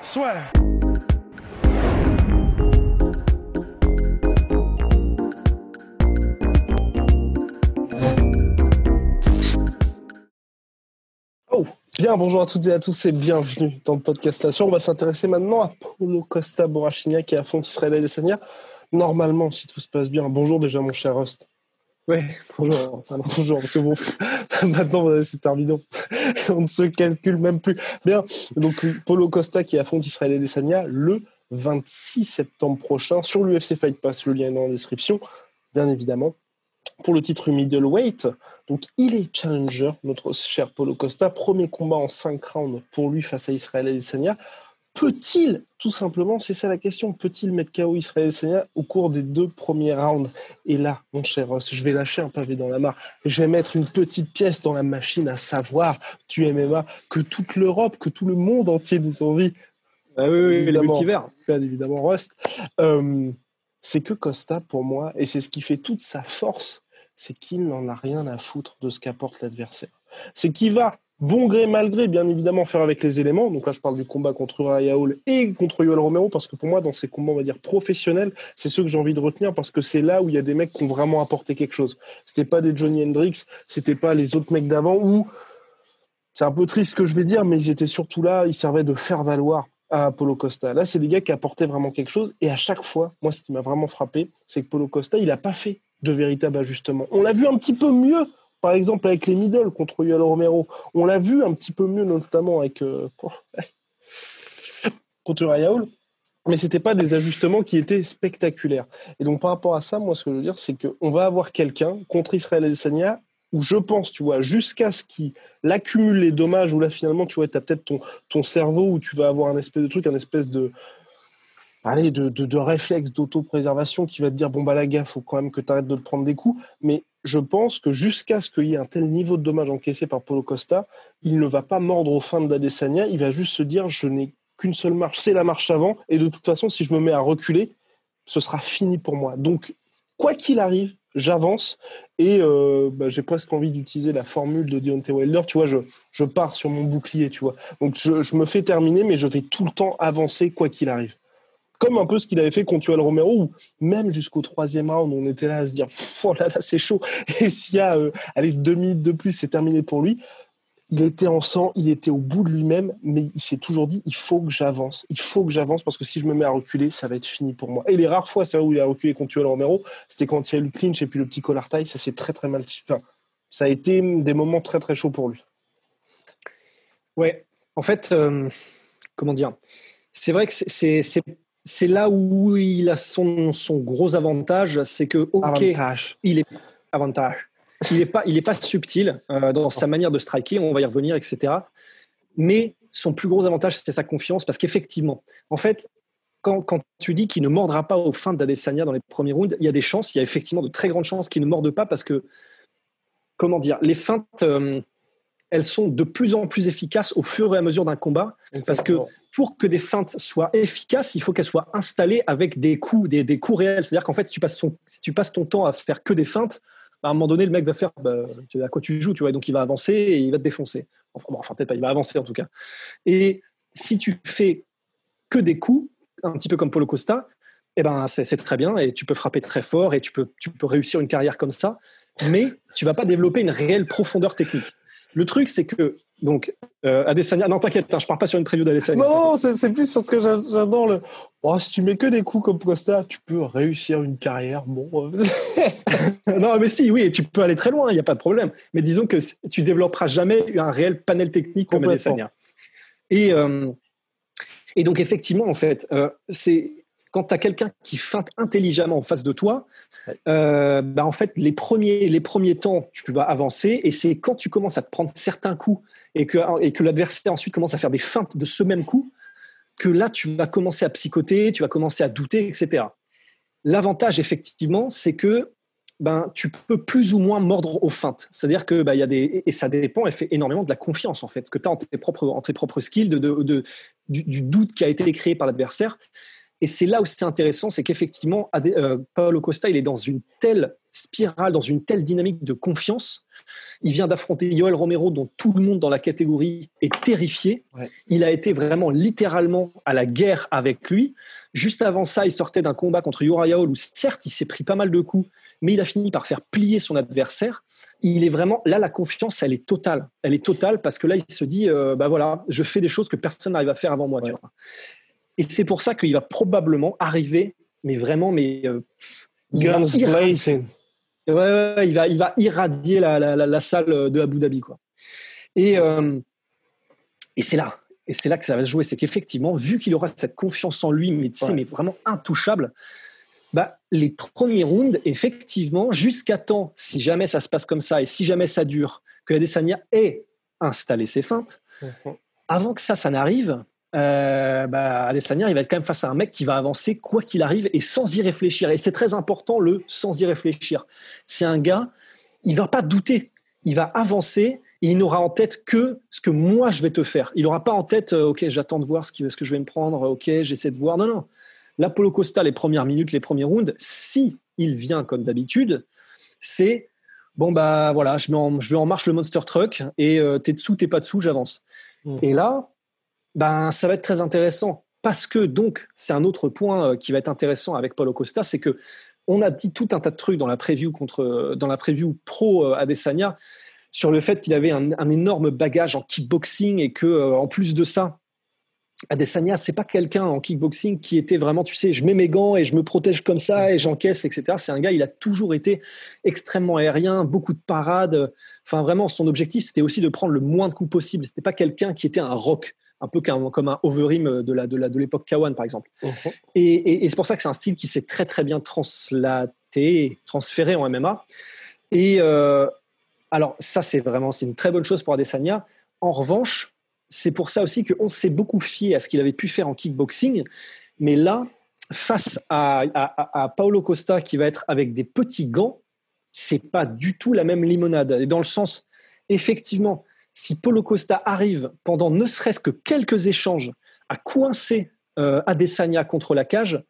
Soit. Oh, bien, bonjour à toutes et à tous et bienvenue dans le podcast. On va s'intéresser maintenant à Paulo Costa Borrachigna qui affronte Israël Adesanya. Normalement, si tout se passe bien. Bonjour déjà, mon cher Rust. Oui, bonjour. bonjour, c'est bon. Maintenant, c'est terminé. On ne se calcule même plus. Bien, donc Paulo Costa qui affronte Israël Adesanya le 26 septembre prochain sur l'UFC Fight Pass. Le lien est dans la description, bien évidemment. Pour le titre middleweight, donc il est challenger, notre cher Paulo Costa. Premier combat en 5 rounds pour lui face à Israël Adesanya. Peut-il, tout simplement, c'est ça la question, peut-il mettre KO Israël Adesanya au cours des deux premiers rounds? Et là, mon cher Ross, je vais lâcher un pavé dans la mare et je vais mettre une petite pièce dans la machine à savoir, tu MMA, que toute l'Europe, que tout le monde entier nous envie. Ah oui, oui, évidemment, le multivers. Bien évidemment, Rust. Euh, c'est que Costa, pour moi, et c'est ce qui fait toute sa force, c'est qu'il n'en a rien à foutre de ce qu'apporte l'adversaire. C'est qu'il va, bon gré, mal gré, bien évidemment, faire avec les éléments. Donc là, je parle du combat contre Raya Hall et contre Yoel Romero, parce que pour moi, dans ces combats, on va dire professionnels, c'est ceux que j'ai envie de retenir, parce que c'est là où il y a des mecs qui ont vraiment apporté quelque chose. C'était pas des Johnny Hendrix, c'était pas les autres mecs d'avant, où c'est un peu triste ce que je vais dire, mais ils étaient surtout là, ils servaient de faire valoir à Polo Costa. Là, c'est des gars qui apportaient vraiment quelque chose. Et à chaque fois, moi, ce qui m'a vraiment frappé, c'est que Polo Costa, il n'a pas fait de véritable ajustement. On l'a vu un petit peu mieux, par exemple, avec les middle contre Yoel Romero. On l'a vu un petit peu mieux, notamment avec euh, contre Rayaoul. Mais c'était pas des ajustements qui étaient spectaculaires. Et donc, par rapport à ça, moi, ce que je veux dire, c'est qu'on va avoir quelqu'un contre Israël Adesanya où je pense, tu vois, jusqu'à ce qu'il accumule les dommages, où là, finalement, tu vois, tu as peut-être ton, ton cerveau où tu vas avoir un espèce de truc, un espèce de, allez, de, de, de réflexe d'autopréservation qui va te dire bon bah la gaffe, faut quand même que tu arrêtes de te prendre des coups. Mais je pense que jusqu'à ce qu'il y ait un tel niveau de dommages encaissé par Paulo Costa, il ne va pas mordre aux fins d'Adesanya, il va juste se dire je n'ai qu'une seule marche, c'est la marche avant, et de toute façon, si je me mets à reculer, ce sera fini pour moi. Donc, quoi qu'il arrive, j'avance et euh, bah, j'ai presque envie d'utiliser la formule de Deontay Wilder. Tu vois, je, pars sur mon bouclier, tu vois. Donc, je me fais terminer, mais je vais tout le temps avancer quoi qu'il arrive comme un peu ce qu'il avait fait contre Yoel Romero, où même jusqu'au troisième round, on était là à se dire, oh là là, c'est chaud. Et s'il y a, euh, allez, deux minutes de plus, c'est terminé pour lui. Il était en sang, il était au bout de lui-même, mais il s'est toujours dit, il faut que j'avance, il faut que j'avance, parce que si je me mets à reculer, ça va être fini pour moi. Et les rares fois, c'est vrai où il a reculé contre Yoel Romero, c'était quand il y a eu le clinch et puis le petit collar taille, ça s'est très très mal. Enfin, ça a été des moments très très chauds pour lui. Ouais, en fait, euh, comment dire? C'est vrai que c'est c'est là où il a son, son gros avantage, c'est que ok, il est avantage. Il n'est pas, il est pas subtil euh, dans sa manière de striker. On va y revenir, etc. Mais son plus gros avantage, c'est sa confiance, parce qu'effectivement, en fait, quand, quand, tu dis qu'il ne mordra pas aux fins d'Adesanya dans les premiers rounds, il y a des chances, il y a effectivement de très grandes chances qu'il ne morde pas, parce que, comment dire, les feintes, euh, elles sont de plus en plus efficaces au fur et à mesure d'un combat, parce que pour que des feintes soient efficaces, il faut qu'elles soient installées avec des coups, des, des coups réels. C'est-à-dire qu'en fait, si tu, passes passes ton temps à faire que des feintes, à un moment donné, le mec va faire bah, à quoi tu joues, tu vois, donc il va avancer et il va te défoncer. Enfin, enfin peut-être pas, il va avancer en tout cas. Et si tu fais que des coups, un petit peu comme Polo Costa, eh ben c'est très bien et tu peux frapper très fort et tu peux, tu peux réussir une carrière comme ça, mais tu vas pas développer une réelle profondeur technique. Le truc, c'est que donc, euh, Adesanya, non t'inquiète, hein, je pars pas sur une preview d'Adesanya. Non, c'est plus parce que j'adore le. Oh, si tu mets que des coups comme Costa, tu peux réussir une carrière. Bon. non, mais si, oui, tu peux aller très loin, il n'y a pas de problème. Mais disons que tu développeras jamais un réel panel technique comme Adesanya. Et, euh, et donc, effectivement, en fait, euh, c'est quand tu as quelqu'un qui feinte intelligemment en face de toi, euh, bah en fait, les premiers, les premiers temps, tu vas avancer. Et c'est quand tu commences à te prendre certains coups et que, l'adversaire ensuite commence à faire des feintes de ce même coup, que là, tu vas commencer à psychoter, tu vas commencer à douter, etc. L'avantage, effectivement, c'est que ben, tu peux plus ou moins mordre aux feintes. C'est-à-dire que ben, y a des et ça dépend et fait énormément de la confiance en fait que tu as en tes propres en tes propres skills, de, de, du, doute qui a été créé par l'adversaire. Et c'est là où c'est intéressant, c'est qu'effectivement, euh, Paolo Costa, il est dans une telle spirale, dans une telle dynamique de confiance. Il vient d'affronter Yoel Romero, dont tout le monde dans la catégorie est terrifié. Il a été vraiment littéralement à la guerre avec lui. Juste avant ça, il sortait d'un combat contre Uriah Hall où certes, il s'est pris pas mal de coups, mais il a fini par faire plier son adversaire. Il est vraiment là, la confiance, elle est totale. Elle est totale parce que là, il se dit, euh, bah voilà, je fais des choses que personne n'arrive à faire avant moi. Et c'est pour ça qu'il va probablement arriver, mais vraiment, mais euh, guns blazing. Ouais, il va, il va irradier la, la, la, salle de Abu Dhabi, quoi. Et euh, et c'est là, et c'est là que ça va se jouer, c'est qu'effectivement, vu qu'il aura cette confiance en lui, mais, mais vraiment intouchable, bah, les premiers rounds, effectivement, jusqu'à temps, si jamais ça se passe comme ça et si jamais ça dure, que Adesanya ait installé ses feintes, mhm. avant que ça, ça n'arrive, euh, bah, Adesanya, il va être quand même face à un mec qui va avancer quoi qu'il arrive et sans y réfléchir. Et c'est très important le sans y réfléchir. C'est un gars, il va pas douter, il va avancer et il n'aura en tête que ce que moi je vais te faire. Il n'aura pas en tête, euh, ok, j'attends de voir ce, ce que je vais me prendre, ok, j'essaie de voir. Non, non. L'Apollo Costa, les premières minutes, les premiers rounds, si il vient comme d'habitude, c'est bon, bah voilà, je, je vais en marche le Monster Truck et euh, t'es dessous, t'es pas dessous, j'avance. Mmh. Et là, ben, ça va être très intéressant. Parce que, donc, c'est un autre point euh, qui va être intéressant avec Paulo Costa, c'est que on a dit tout un tas de trucs dans la preview, contre, dans la preview pro euh, Adesanya sur le fait qu'il avait un, énorme bagage en kickboxing et que, euh, en plus de ça, Adesanya, c'est pas quelqu'un en kickboxing qui était vraiment, tu sais, je mets mes gants et je me protège comme ça et j'encaisse, etc. C'est un gars, il a toujours été extrêmement aérien, beaucoup de parades. Enfin, vraiment, son objectif, c'était aussi de prendre le moins de coups possible. C'était pas quelqu'un qui était un rock un peu comme un Overeem de la de de l'époque Kawan par exemple. Uh-huh. Et, c'est pour ça que c'est un style qui s'est très très bien translaté, transféré en MMA. Et euh, alors ça c'est vraiment c'est une très bonne chose pour Adesanya. En revanche, c'est pour ça aussi qu'on s'est beaucoup fié à ce qu'il avait pu faire en kickboxing, mais là face à, à, à Paolo Costa qui va être avec des petits gants, c'est pas du tout la même limonade. Et dans le sens, effectivement, si Polo Costa arrive pendant ne serait-ce que quelques échanges à coincer euh, Adesanya contre la cage,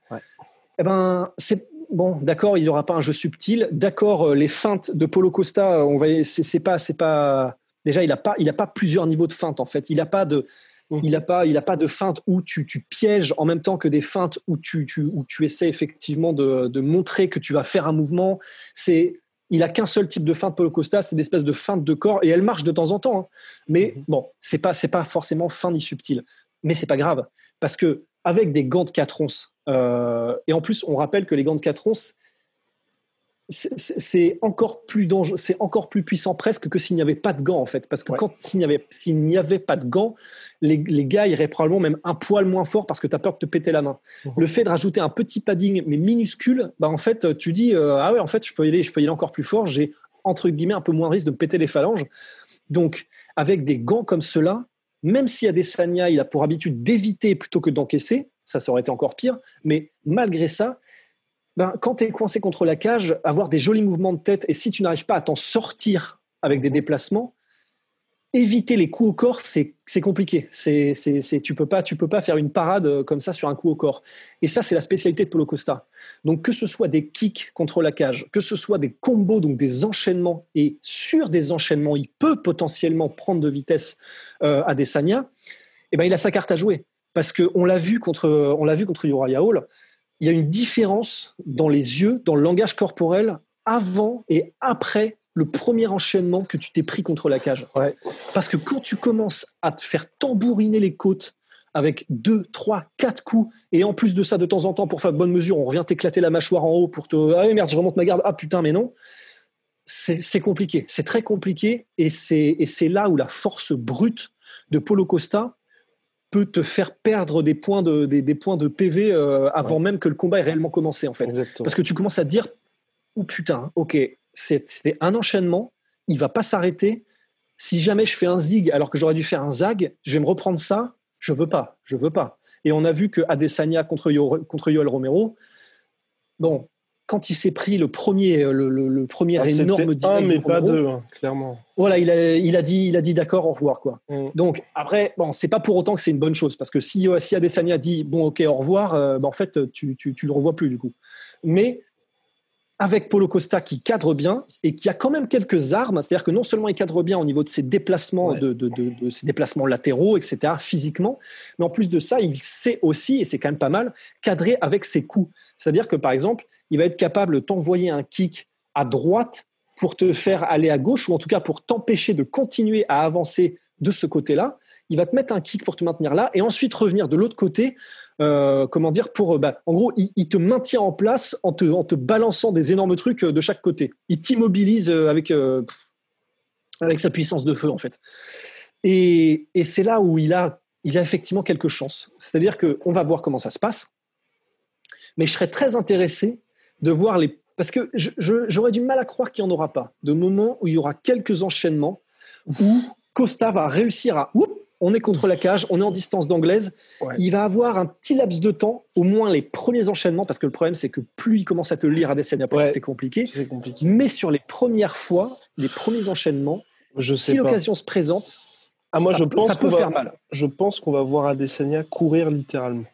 eh ben c'est bon, d'accord, il n'y aura pas un jeu subtil. D'accord, euh, les feintes de Polo Costa, on va, c'est pas, c'est pas. Déjà, il n'a pas, il a pas plusieurs niveaux de feintes en fait. Il n'a pas de, mmh. il a pas, il a pas de feinte où tu, tu, pièges en même temps que des feintes où tu, tu où tu essaies effectivement de, de montrer que tu vas faire un mouvement. C'est il a qu'un seul type de feinte Paulo Costa, c'est une espèce de feinte de corps et elle marche de temps en temps. Hein. Mais mhm. bon, c'est pas c'est pas forcément fin ni subtil, mais c'est pas grave parce que avec des gants de 4 onces euh, et en plus on rappelle que les gants de 4 onces c'est encore plus dangereux, c'est encore plus puissant presque que s'il n'y avait pas de gants en fait, parce que quand s'il n'y avait s'il n'y avait pas de gants, les, les, gars iraient probablement même un poil moins fort parce que tu as peur de te péter la main. Mhm. Le fait de rajouter un petit padding mais minuscule, bah en fait tu dis euh, ah ouais en fait je peux y aller, je peux y aller encore plus fort, j'ai entre guillemets un peu moins risque de me péter les phalanges. Donc avec des gants comme cela, même si Adesanya il a pour habitude d'éviter plutôt que d'encaisser, ça, ça aurait été encore pire, mais malgré ça, ben, quand tu es coincé contre la cage, avoir des jolis mouvements de tête, et si tu n'arrives pas à t'en sortir avec des déplacements, éviter les coups au corps, c'est compliqué. Tu peux pas, tu peux pas faire une parade euh, comme ça sur un coup au corps. Et ça, c'est la spécialité de Polo Costa. Donc, que ce soit des kicks contre la cage, que ce soit des combos, donc des enchaînements, et sur des enchaînements, il peut potentiellement prendre de vitesse euh, à Desania. Eh ben, il a sa carte à jouer parce que on l'a vu contre, on contre Hall il y a une différence dans les yeux, dans le langage corporel, avant et après le premier enchaînement que tu t'es pris contre la cage. Parce que quand tu commences à te faire tambouriner les côtes avec deux, trois, quatre coups, et en plus de ça, de temps en temps, pour faire de bonne mesure, on revient t'éclater la mâchoire en haut pour te. Ah merde, je remonte ma garde. Ah putain, mais non. C'est compliqué. C'est très compliqué. Et c'est là où la force brute de Polo Costa peut te faire perdre des points de, des, points de PV euh, avant même que le combat ait réellement commencé, en fait. Parce que tu commences à te dire, oh putain, ok, c'était un enchaînement, il va pas s'arrêter. Si jamais je fais un zig alors que j'aurais dû faire un zag, je vais me reprendre ça. Je veux pas, je veux pas. Et on a vu que Adesanya contre, contre Yoel Romero, bon, quand il s'est pris le premier, euh, le, premier ah, énorme un, mais pas deux, hein, clairement. Voilà, il a, il a dit, il a dit d'accord, au revoir, quoi. Mm. Donc après, bon, c'est pas pour autant que c'est une bonne chose, parce que si, euh, si Adesanya dit bon, ok, au revoir, euh, ben, en fait, tu, tu, tu le revois plus du coup. Mais avec Polo Costa qui cadre bien et qui a quand même quelques armes, c'est-à-dire que non seulement il cadre bien au niveau de ses déplacements, de, de, de, ses déplacements latéraux, etc., physiquement, mais en plus de ça, il sait aussi, et c'est quand même pas mal, cadrer avec ses coups. C'est-à-dire que par exemple, il va être capable de t'envoyer un kick à droite pour te faire aller à gauche, ou en tout cas pour t'empêcher de continuer à avancer de ce côté-là. Il va te mettre un kick pour te maintenir là, et ensuite revenir de l'autre côté, euh, comment dire, pour, euh, bah, en gros, il, te maintient en place en te, balançant des énormes trucs euh, de chaque côté. Il t'immobilise avec, avec sa puissance de feu, en fait. Et, et c'est là où il a, il a effectivement quelques chances. C'est-à-dire qu'on va voir comment ça se passe. Mais je serais très intéressé de voir les. Parce que j'aurais du mal à croire qu'il n'y en aura pas. De moments où il y aura quelques enchaînements où Costa va réussir à. On est contre la cage, on est en distance d'anglaise. Il va avoir un petit laps de temps, au moins les premiers enchaînements, parce que le problème, c'est que plus il commence à te lire à des scènes après, c'est compliqué. compliqué. Mais sur les premières fois, les premiers enchaînements, je sais si l'occasion se présente, ah, moi, ça, je pense ça peut faire mal. Je pense qu'on va voir Adesanya courir littéralement.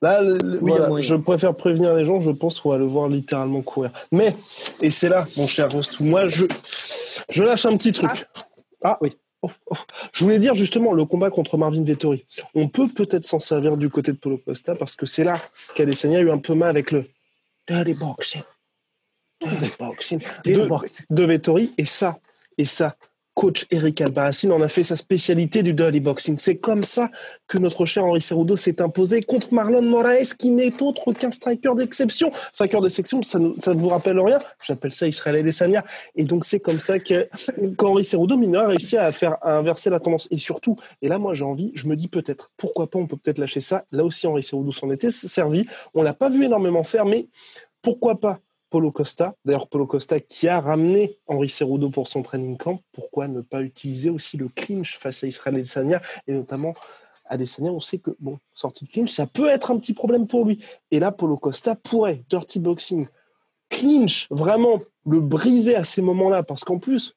Là, je préfère prévenir les gens, je pense qu'on va le voir littéralement courir. Mais, et c'est là, mon cher Rostou, moi, je, je lâche un petit truc. Ah, ah oui. Oh, oh. Je voulais dire justement le combat contre Marvin Vettori. On peut peut-être s'en servir du côté de Polo Costa parce que c'est là qu'Adesanya a eu un peu mal avec le dirty boxing. Dirty boxing de, de Vettori. Et ça, et ça, coach Eric Albarracin en a fait sa spécialité du dirty boxing. C'est comme ça que notre cher Henri Cerudo s'est imposé contre Marlon Moraes, qui n'est autre qu'un striker d'exception. Striker d'exception, ça, ça ne vous rappelle rien J'appelle ça Israël Adesanya. Et donc c'est comme ça que qu'Henri Cerudo mineur a réussi à faire inverser la tendance. Et surtout, et là moi j'ai envie, je me dis peut-être, pourquoi pas, on peut peut-être lâcher ça. Là aussi Henri Cerudo s'en était servi. On l'a pas vu énormément faire, mais pourquoi pas? Polo Costa. D'ailleurs, Polo Costa qui a ramené Henri Cerudo pour son training camp. Pourquoi ne pas utiliser aussi le clinch face à Israël Adesanya et notamment Adesanya, on sait que bon, sortie de clinch, ça peut être un petit problème pour lui. Et là, Polo Costa pourrait, dirty boxing, clinch, vraiment le briser à ces moments-là, parce qu'en plus,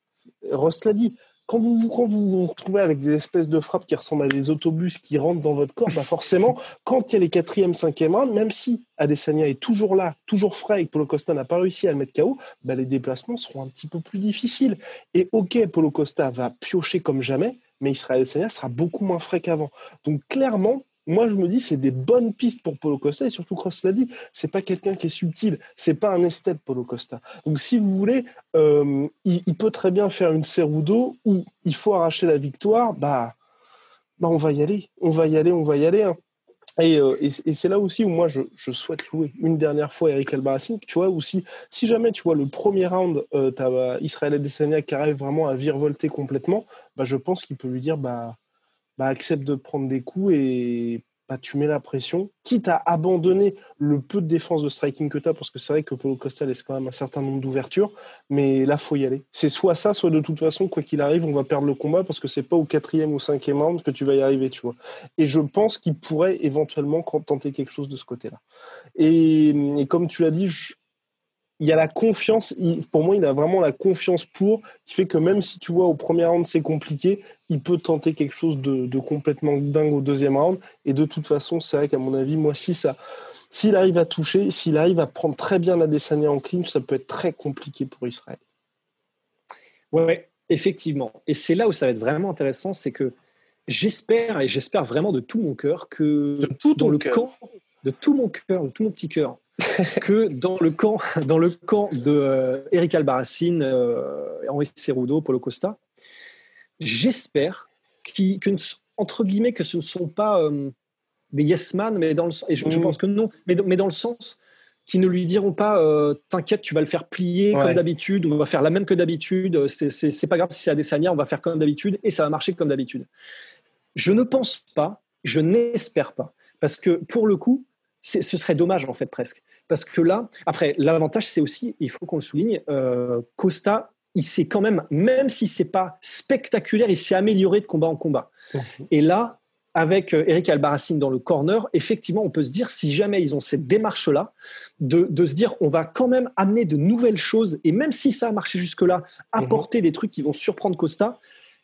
Rost l'a dit, quand vous, vous retrouvez avec des espèces de frappes qui ressemblent à des autobus qui rentrent dans votre corps, bah forcément, quand il y a les quatrième, cinquième rounds, même si Adesanya est toujours là, toujours frais et que Polo Costa n'a pas réussi à le mettre KO, bah les déplacements seront un petit peu plus difficiles. Et ok, Polo Costa va piocher comme jamais, mais Israël Adesanya sera beaucoup moins frais qu'avant. Donc clairement, moi je me dis c'est des bonnes pistes pour Polo Costa et surtout Cross l'a dit, c'est pas quelqu'un qui est subtil, c'est pas un esthète Polo Costa. Donc si vous voulez, euh, il, peut très bien faire une Cerudo où il faut arracher la victoire, bah, bah on va y aller, on va y aller, on va y aller. Hein. Euh, et, c'est là aussi où moi je, souhaite louer une dernière fois Eric Albarracin, tu vois, aussi si jamais tu vois le premier round, euh, tu as Israël Adesanya qui arrive vraiment à virevolter complètement, bah, je pense qu'il peut lui dire bah bah, accepte de prendre des coups et bah, tu mets la pression, quitte à abandonner le peu de défense de striking que tu as, parce que c'est vrai que Paulo Costa laisse quand même un certain nombre d'ouvertures, mais là, faut y aller. C'est soit ça, soit de toute façon, quoi qu'il arrive, on va perdre le combat, parce que c'est pas au quatrième ou cinquième round que tu vas y arriver, tu vois. Et je pense qu'il pourrait éventuellement tenter quelque chose de ce côté-là. Et, et, comme tu l'as dit, je, il y a la confiance. pour moi, il a vraiment la confiance pour, qui fait que même si tu vois au premier round c'est compliqué, il peut tenter quelque chose de, complètement dingue au deuxième round. Et de toute façon, c'est vrai qu'à mon avis, moi, si ça, s'il arrive à toucher, s'il arrive à prendre très bien la Desania en clinch, ça peut être très compliqué pour Israël. Ouais, effectivement. Et c'est là où ça va être vraiment intéressant, c'est que j'espère et j'espère vraiment de tout mon cœur que de tout dans le camp, de tout mon cœur, de tout mon petit cœur, que dans le camp, dans le camp de euh, Eric Albarracin, euh, Henri Cerudo, Paulo Costa, j'espère que, entre guillemets, que ce ne sont pas euh, des yes man, mais dans le, et je, mm. pense que non, mais, mais dans le sens qui ne lui diront pas euh, t'inquiète tu vas le faire plier comme d'habitude on va faire la même que d'habitude c'est pas grave si c'est à des sanières on va faire comme d'habitude et ça va marcher comme d'habitude je ne pense pas Je n'espère pas. Parce que pour le coup, ce serait dommage en fait presque. Parce que là, après, l'avantage, c'est aussi, il faut qu'on le souligne, euh, Costa, il s'est quand même, même si c'est pas spectaculaire, il s'est amélioré de combat en combat. Et là, avec euh, Eric Albarracine dans le corner, effectivement, on peut se dire, si jamais ils ont cette démarche-là, de, se dire, on va quand même amener de nouvelles choses, et même si ça a marché jusque-là, apporter des trucs qui vont surprendre Costa,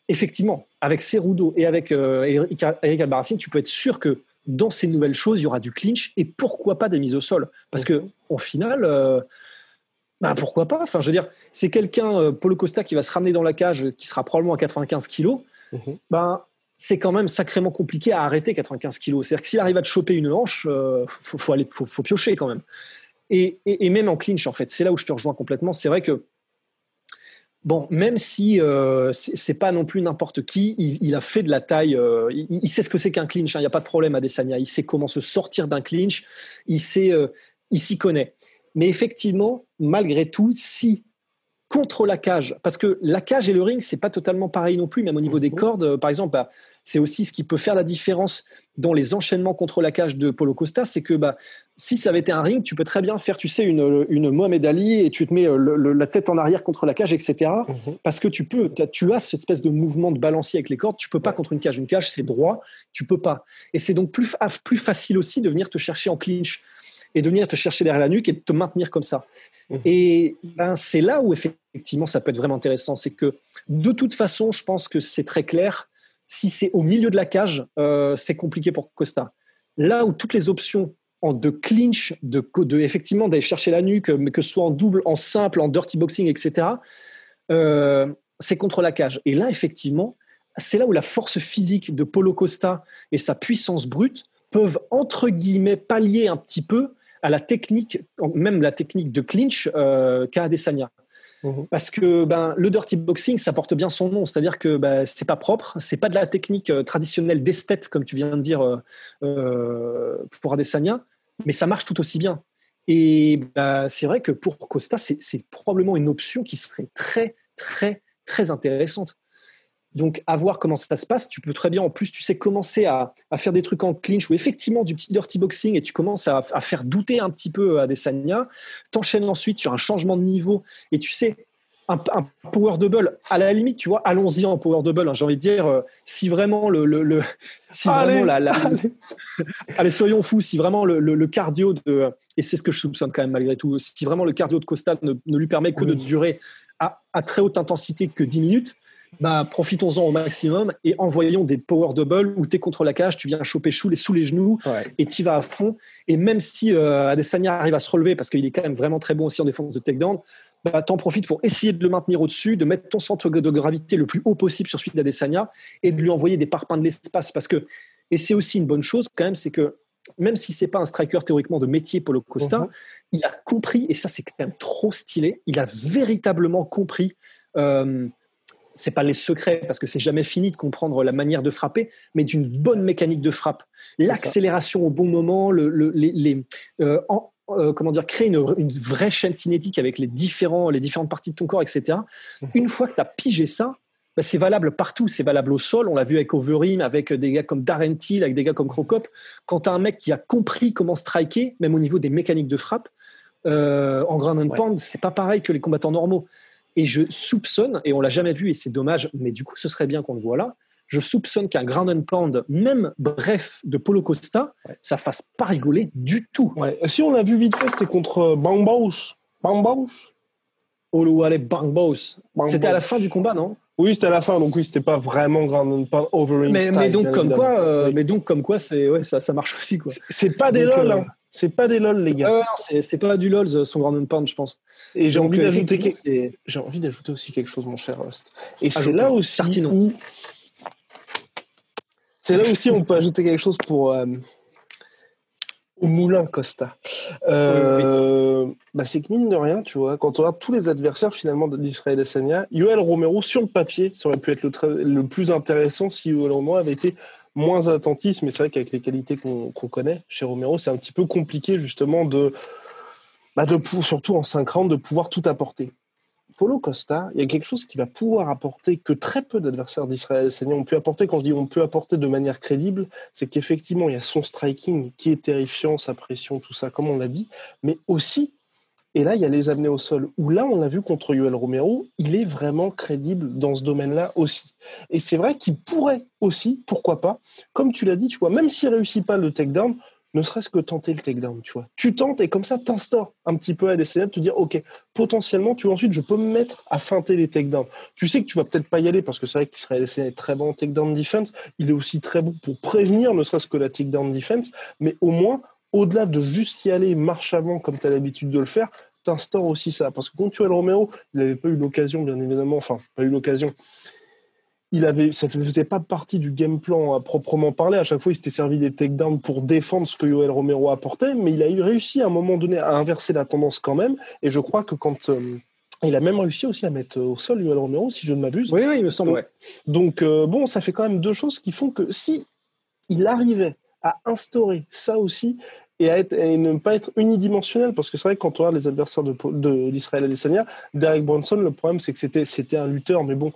effectivement, avec Cerudo et avec euh, Eric, Albarracine, tu peux être sûr que dans ces nouvelles choses, il y aura du clinch et pourquoi pas des mises au sol Parce que au final, euh, bah, pourquoi pas? Enfin, je veux dire, c'est quelqu'un, euh, Polo Costa, qui va se ramener dans la cage, qui sera probablement à 95 kilos. Mhm. Ben, c'est quand même sacrément compliqué à arrêter 95 kilos. C'est-à-dire que s'il arrive à te choper une hanche, euh, faut, aller, faut, piocher quand même. Et, et, même en clinch, en fait, c'est là où je te rejoins complètement. C'est vrai que Bon, même si euh, c'est pas non plus n'importe qui, il, a fait de la taille. Euh, il, sait ce que c'est qu'un clinch. Hein, il n'y a pas de problème à Desania. Il sait comment se sortir d'un clinch. Il sait, euh, il s'y connaît. Mais effectivement, malgré tout, si contre la cage, parce que la cage et le ring, c'est pas totalement pareil non plus. Même au niveau des mhm. cordes, par exemple, bah, c'est aussi ce qui peut faire la différence dans les enchaînements contre la cage de Polo Costa, c'est que bah, si ça avait été un ring, tu peux très bien faire, tu sais, une, une Mohamed Ali et tu te mets euh, la tête en arrière contre la cage, etc. Mhm. Parce que tu peux, tu as cette espèce de mouvement de balancier avec les cordes. Tu peux pas contre une cage. Une cage, c'est droit, tu peux pas. Et c'est donc plus, plus facile aussi de venir te chercher en clinch et de venir te chercher derrière la nuque et de te maintenir comme ça. Mhm. Et ben, c'est là où effectivement ça peut être vraiment intéressant. C'est que de toute façon, je pense que c'est très clair si c'est au milieu de la cage, euh, c'est compliqué pour Costa. Là où toutes les options en de clinch, de, de effectivement d'aller chercher la nuque, mais que ce soit en double, en simple, en dirty boxing, etc., euh, c'est contre la cage. Et là, effectivement, c'est là où la force physique de Polo Costa et sa puissance brute peuvent, entre guillemets, pallier un petit peu à la technique, même la technique de clinch euh, qu'a Adesanya. Mhm. Parce que ben, le dirty boxing, ça porte bien son nom, c'est-à-dire que ben, c'est pas propre, c'est pas de la technique euh, traditionnelle d'esthète, comme tu viens de dire euh, euh, pour Adesanya, mais ça marche tout aussi bien. Et ben, c'est vrai que pour Costa, c'est probablement une option qui serait très, très, très intéressante. Donc, à voir comment ça se passe. Tu peux très bien, en plus, tu sais, commencer à, faire des trucs en clinch ou effectivement du petit dirty boxing et tu commences à, faire douter un petit peu à Desania. T'enchaînes ensuite sur un changement de niveau et tu sais, un, power double, à la limite, tu vois, allons-y en power double. Hein, j'ai envie de dire, euh, si vraiment le, le, si allez, vraiment allez. soyons fous, si vraiment le, cardio de, et c'est ce que je soupçonne quand même malgré tout, si vraiment le cardio de Costa ne, lui permet que de durer à, à, très haute intensité que 10 minutes, bah, profitons-en au maximum et envoyons des power double où tu es contre la cage, tu viens choper Chou sous les genoux et tu vas à fond. Et même si euh, Adesanya arrive à se relever parce qu'il est quand même vraiment très bon aussi en défense de takedown, bah, t'en profites pour essayer de le maintenir au-dessus, de mettre ton centre de gravité le plus haut possible sur celui d'Adesanya et de lui envoyer des parpaings de l'espace. Parce que, et c'est aussi une bonne chose quand même, c'est que même si c'est pas un striker théoriquement de métier, Polo Costa, mhm. il a compris, et ça c'est quand même trop stylé, il a véritablement compris euh, c'est pas les secrets parce que c'est jamais fini de comprendre la manière de frapper, mais d'une bonne mécanique de frappe, l'accélération au bon moment, le, les, euh, euh, comment dire, créer une, vraie chaîne cinétique avec les différents, les différentes parties de ton corps, etc. Mhm. Une fois que tu as pigé ça, bah, c'est valable partout. C'est valable au sol. On l'a vu avec Overeem, avec des gars comme Darren Till, avec des gars comme Crocop. Quand tu as un mec qui a compris comment striker, même au niveau des mécaniques de frappe, euh, en ground and pound, c'est pas pareil que les combattants normaux. Et je soupçonne, et on l'a jamais vu, et c'est dommage, mais du coup, ce serait bien qu'on le voit là. Je soupçonne qu'un ground and pound, même bref, de Polo Costa, ça fasse pas rigoler du tout. Si on l'a vu vite fait, c'était contre Bang Baus. Bang Baus Oluwale Bang Baus. C'était à la fin du combat, non? Oui, c'était à la fin, donc oui, c'était pas vraiment Ground and Pound over mais, mais donc comme quoi, euh, mais donc comme quoi, c'est ouais, ça, ça marche aussi quoi. C'est pas des lol, euh, hein. C'est pas des lol, les gars. c'est pas du lol, son Ground and Pound, je pense. Et j'ai envie d'ajouter j'ai envie d'ajouter aussi quelque chose, mon cher Rust. Et c'est là aussi où c'est là aussi on peut ajouter quelque chose pour euh, au moulin Costa. Euh, bah c'est que mine de rien, tu vois, quand on regarde tous les adversaires finalement d'Israël Sanya, Yoel Romero sur le papier, ça aurait pu être le, le plus intéressant si Yoel Romero avait été moins attentif, mais c'est vrai qu'avec les qualités qu'on connaît chez Romero, c'est un petit peu compliqué justement de, bah de surtout en 5 rounds, de pouvoir tout apporter. Polo Costa, il y a quelque chose qui va pouvoir apporter que très peu d'adversaires d'Israël Adesanya ont pu apporter. Quand je dis on peut apporter de manière crédible, c'est qu'effectivement, il y a son striking qui est terrifiant, sa pression, tout ça, comme on l'a dit, mais aussi, et là, il y a les amener au sol, où là, on l'a vu contre Yoel Romero, il est vraiment crédible dans ce domaine-là aussi. Et c'est vrai qu'il pourrait aussi, pourquoi pas, comme tu l'as dit, tu vois, même s'il réussit pas le takedown, ne serait-ce que tenter le takedown, tu vois. Tu tentes et comme ça, t'instaures un petit peu à des de te dire, OK, potentiellement, tu vois, ensuite, je peux me mettre à feinter les takedowns. Tu sais que tu vas peut-être pas y aller parce que c'est vrai qu'il serait est très bon en takedown defense. Il est aussi très bon pour prévenir, ne serait-ce que la takedown defense. Mais au moins, au-delà de juste y aller marche avant comme tu as l'habitude de le faire, t'instaures aussi ça. Parce que quand tu as le Romero, il n'avait pas eu l'occasion, bien évidemment, enfin, pas eu l'occasion il avait, ça faisait pas partie du game plan à proprement parler. À chaque fois, il s'était servi des takedowns pour défendre ce que Yoel Romero apportait, mais il a réussi à un moment donné à inverser la tendance quand même. Et je crois que quand euh, il a même réussi aussi à mettre au sol Yoel Romero, si je ne m'abuse. Oui, oui, il me semble. Donc euh, bon, ça fait quand même deux choses qui font que si il arrivait à instaurer ça aussi et à, être, et ne pas être unidimensionnel, parce que c'est vrai que quand on regarde les adversaires de, de l'Israël Adesanya, Derek Bronson, le problème c'est que c'était c'était un lutteur, mais bon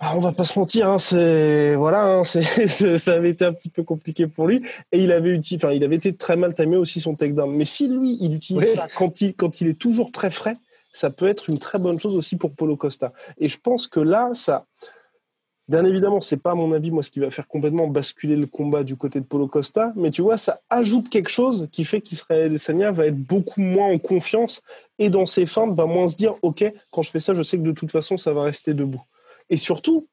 on va pas se mentir, hein, c'est voilà, hein, ça avait été un petit peu compliqué pour lui et il avait enfin, il avait été très mal timé aussi son takedown. Mais si lui, il utilise ça quand il quand il est toujours très frais, ça peut être une très bonne chose aussi pour Polo Costa. Et je pense que là, ça, bien évidemment, c'est pas à mon avis moi ce qui va faire complètement basculer le combat du côté de Polo Costa, mais tu vois, ça ajoute quelque chose qui fait qu'Israël Adesanya va être beaucoup moins en confiance et dans ses feintes va moins se dire, ok, quand je fais ça, je sais que de toute façon ça va rester debout. Et surtout,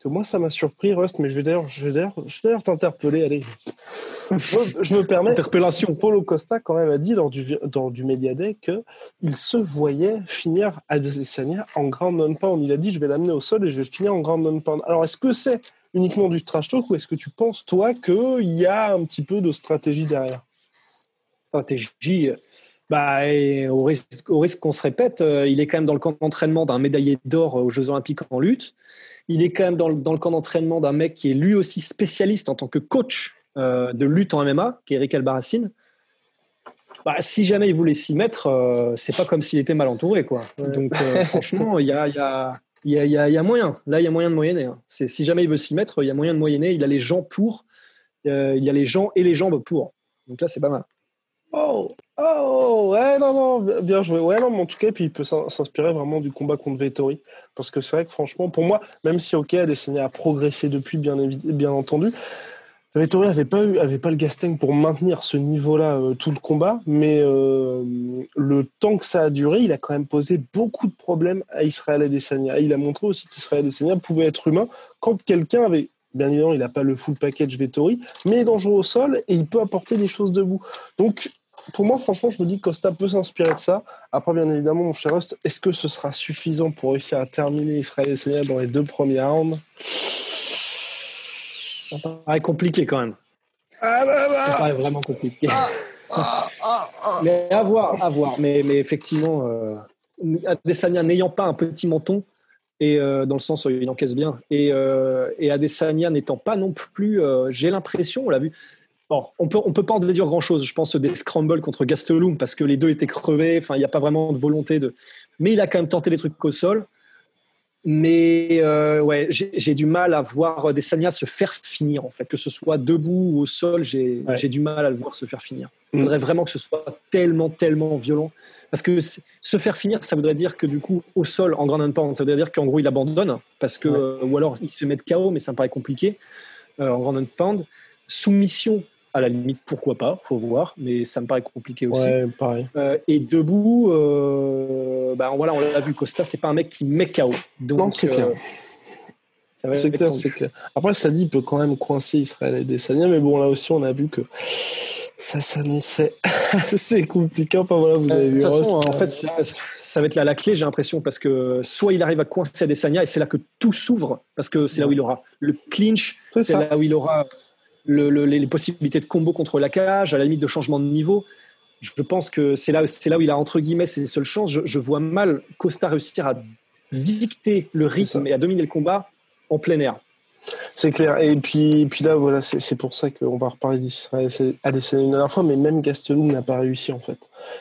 que moi, ça m'a surpris, Rust, mais je vais d'ailleurs, je vais d'ailleurs, t'interpeller. Allez, je, me permets. Interpellation. Paulo Costa, quand même, a dit lors du, dans, du Media Day qu'il se voyait finir Adesanya en grand non-pound. Il a dit Je vais l'amener au sol et je vais finir en grand non-pound. Alors, est-ce que c'est uniquement du trash talk ou est-ce que tu penses, toi, qu'il y a un petit peu de stratégie derrière? Stratégie bah, au risque, qu'on se répète, euh, il est quand même dans le camp d'entraînement d'un médaillé d'or aux Jeux Olympiques en lutte. Il est quand même dans le, camp d'entraînement d'un mec qui est lui aussi spécialiste en tant que coach euh, de lutte en MMA, qui est Eric Albarracine. Bah, si jamais il voulait s'y mettre, euh, c'est pas comme s'il était mal entouré. Quoi. Donc franchement, il y a, y, a, y, a, y a, moyen. Là, il y a moyen de moyenner. Hein. Si jamais il veut s'y mettre, il y a moyen de moyenner. Il a les gens pour. il y a les gens et les jambes pour. Donc là, c'est pas mal. Oh, ouais, non, non, bien joué. Ouais, non, mais en tout cas, puis il peut s'inspirer vraiment du combat contre Vettori. Parce que c'est vrai que franchement, pour moi, même si OK, Adesanya a progressé depuis, bien, bien entendu, Vettori avait pas eu, avait pas le gasting pour maintenir ce niveau-là euh, tout le combat, mais euh, le temps que ça a duré, il a quand même posé beaucoup de problèmes à Israël Adesanya. Et il a montré aussi qu'Israël Adesanya pouvait être humain quand quelqu'un avait Bien évidemment, il n'a pas le full package Vettori, mais il est dangereux au sol et il peut apporter des choses debout. Donc, pour moi, franchement, je me dis que Costa peut s'inspirer de ça. Après, bien évidemment, mon cher Rust, est-ce que ce sera suffisant pour réussir à terminer Israël et Seigneur dans les deux premiers rounds? Ça paraît compliqué quand même. Ah bah bah. Ça paraît vraiment compliqué. Ah, ah, ah, mais à voir, à voir. Mais, mais effectivement, euh, Adesanya n'ayant pas un petit menton, et euh, dans le sens où il encaisse bien, et, euh, et Adesanya n'étant pas non plus, euh, j'ai l'impression, on l'a vu, Bon, on peut, on peut pas en déduire grand chose. Je pense des scrambles contre Gastelum parce que les deux étaient crevés. Enfin, il n'y a pas vraiment de volonté de. Mais il a quand même tenté des trucs au sol. Mais euh, ouais, j'ai du mal à voir des Sanya se faire finir en fait, que ce soit debout ou au sol, j'ai du mal à le voir se faire finir. Il faudrait vraiment que ce soit tellement, tellement violent. Parce que se faire finir, ça voudrait dire que du coup, au sol, en grand pound, ça voudrait dire qu'en gros, il abandonne. Parce que, Ou alors, il se fait mettre KO, mais ça me paraît compliqué euh, en grand pound. Soumission, à la limite, pourquoi pas, faut voir, mais ça me paraît compliqué aussi. Ouais, pareil. Euh, et debout, euh, bah, voilà, on l'a vu, Costa, c'est pas un mec qui met KO. Donc, non, c'est clair. Euh, c'est clair, c'est clair. Après, ça dit, il peut quand même coincer Israël et Desania, mais bon, là aussi, on a vu que ça s'annonçait assez compliqué. Enfin, voilà, vous avez vu. De toute façon, en fait, ça, va être là la clé, j'ai l'impression, parce que soit il arrive à coincer Adesanya, et c'est là que tout s'ouvre, parce que c'est là où il aura le clinch, c'est là où il aura les possibilités de combo contre la cage, à la limite de changement de niveau. Je pense que c'est là, là où il a entre guillemets ses seules chances. Je, vois mal Costa réussir à dicter le rythme et à dominer le combat en plein air. C'est clair. Et puis, puis là, voilà, c'est pour ça qu'on va reparler d'Israël Adesanya une dernière fois, mais même Gastelum n'a pas réussi en fait.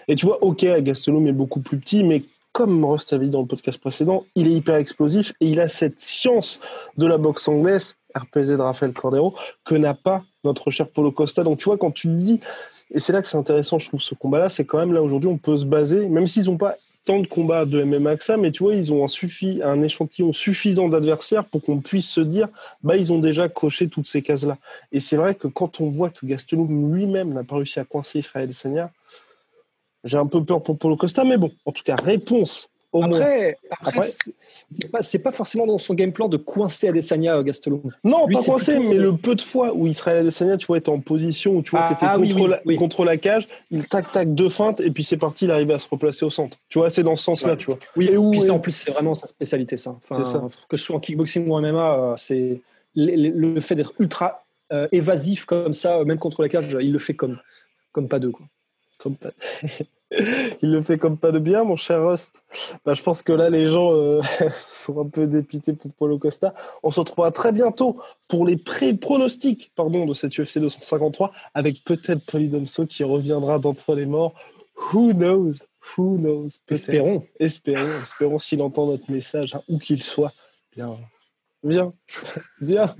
Et tu vois, ok, Gastelum est beaucoup plus petit, mais comme Rust avait dit dans le podcast précédent, il est hyper explosif et il a cette science de la boxe anglaise, RPZ de Rafael Cordero, que n'a pas notre cher Polo Costa. Donc tu vois, quand tu dis, et c'est là que c'est intéressant, je trouve, ce combat-là, c'est quand même là aujourd'hui, on peut se baser, même s'ils n'ont pas tant de combats de MMA que ça, mais tu vois, ils ont un, suffi, un échantillon suffisant d'adversaires pour qu'on puisse se dire, bah, ils ont déjà coché toutes ces cases-là. Et c'est vrai que quand on voit que Gastelum lui-même n'a pas réussi à coincer Israël Sanya, j'ai un peu peur pour Paulo Costa, mais bon, en tout cas, réponse après, après, c'est pas, forcément dans son game plan de coincer Adesanya euh, Gastelum. Non, pas coincer, mais le peu de fois où Israël Adesanya, tu vois, était en position où tu vois, ah, était ah contre, la, cage, il tac tac deux feintes et puis c'est parti, il arrive à se replacer au centre. Tu vois, c'est dans ce sens-là, tu vois. Oui, et où, puis ça, en plus, c'est vraiment sa spécialité, ça. Enfin, Que ce soit en kickboxing ou en MMA, euh, c'est le, fait d'être ultra euh, évasif comme ça, même contre la cage, il le fait comme, comme pas deux, quoi. Comme pas. il le fait comme pas de bien, mon cher Rust. Bah, je pense que là, les gens euh, sont un peu dépités pour Paulo Costa. On se retrouvera très bientôt pour les pré-pronostics pardon, de cette UFC 253 avec peut-être Polydomso qui reviendra d'entre les morts. Who knows? Who knows? Espérons. Espérons. Espérons s'il entend notre message, hein, où qu'il soit. Bien. Viens, viens.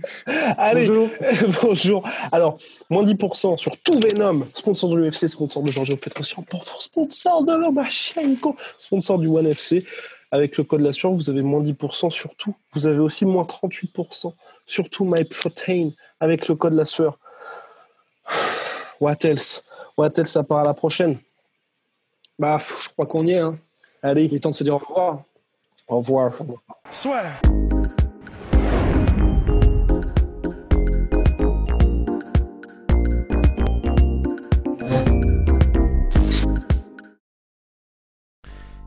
Allez, bonjour. bonjour. Alors, moins 10% sur tout Venom, sponsor de l'UFC, sponsor de Giorgio Petrosian, sponsor de Lomachenko, sponsor du One FC. Avec le code la sueur, vous avez moins 10% sur tout. Vous avez aussi moins 38% sur tout MyProtein avec le code la sueur. What else? What else, ça part à la prochaine? Bah, je crois qu'on y est. Hein. Allez. Il est temps de se dire au revoir. Au revoir. Soit.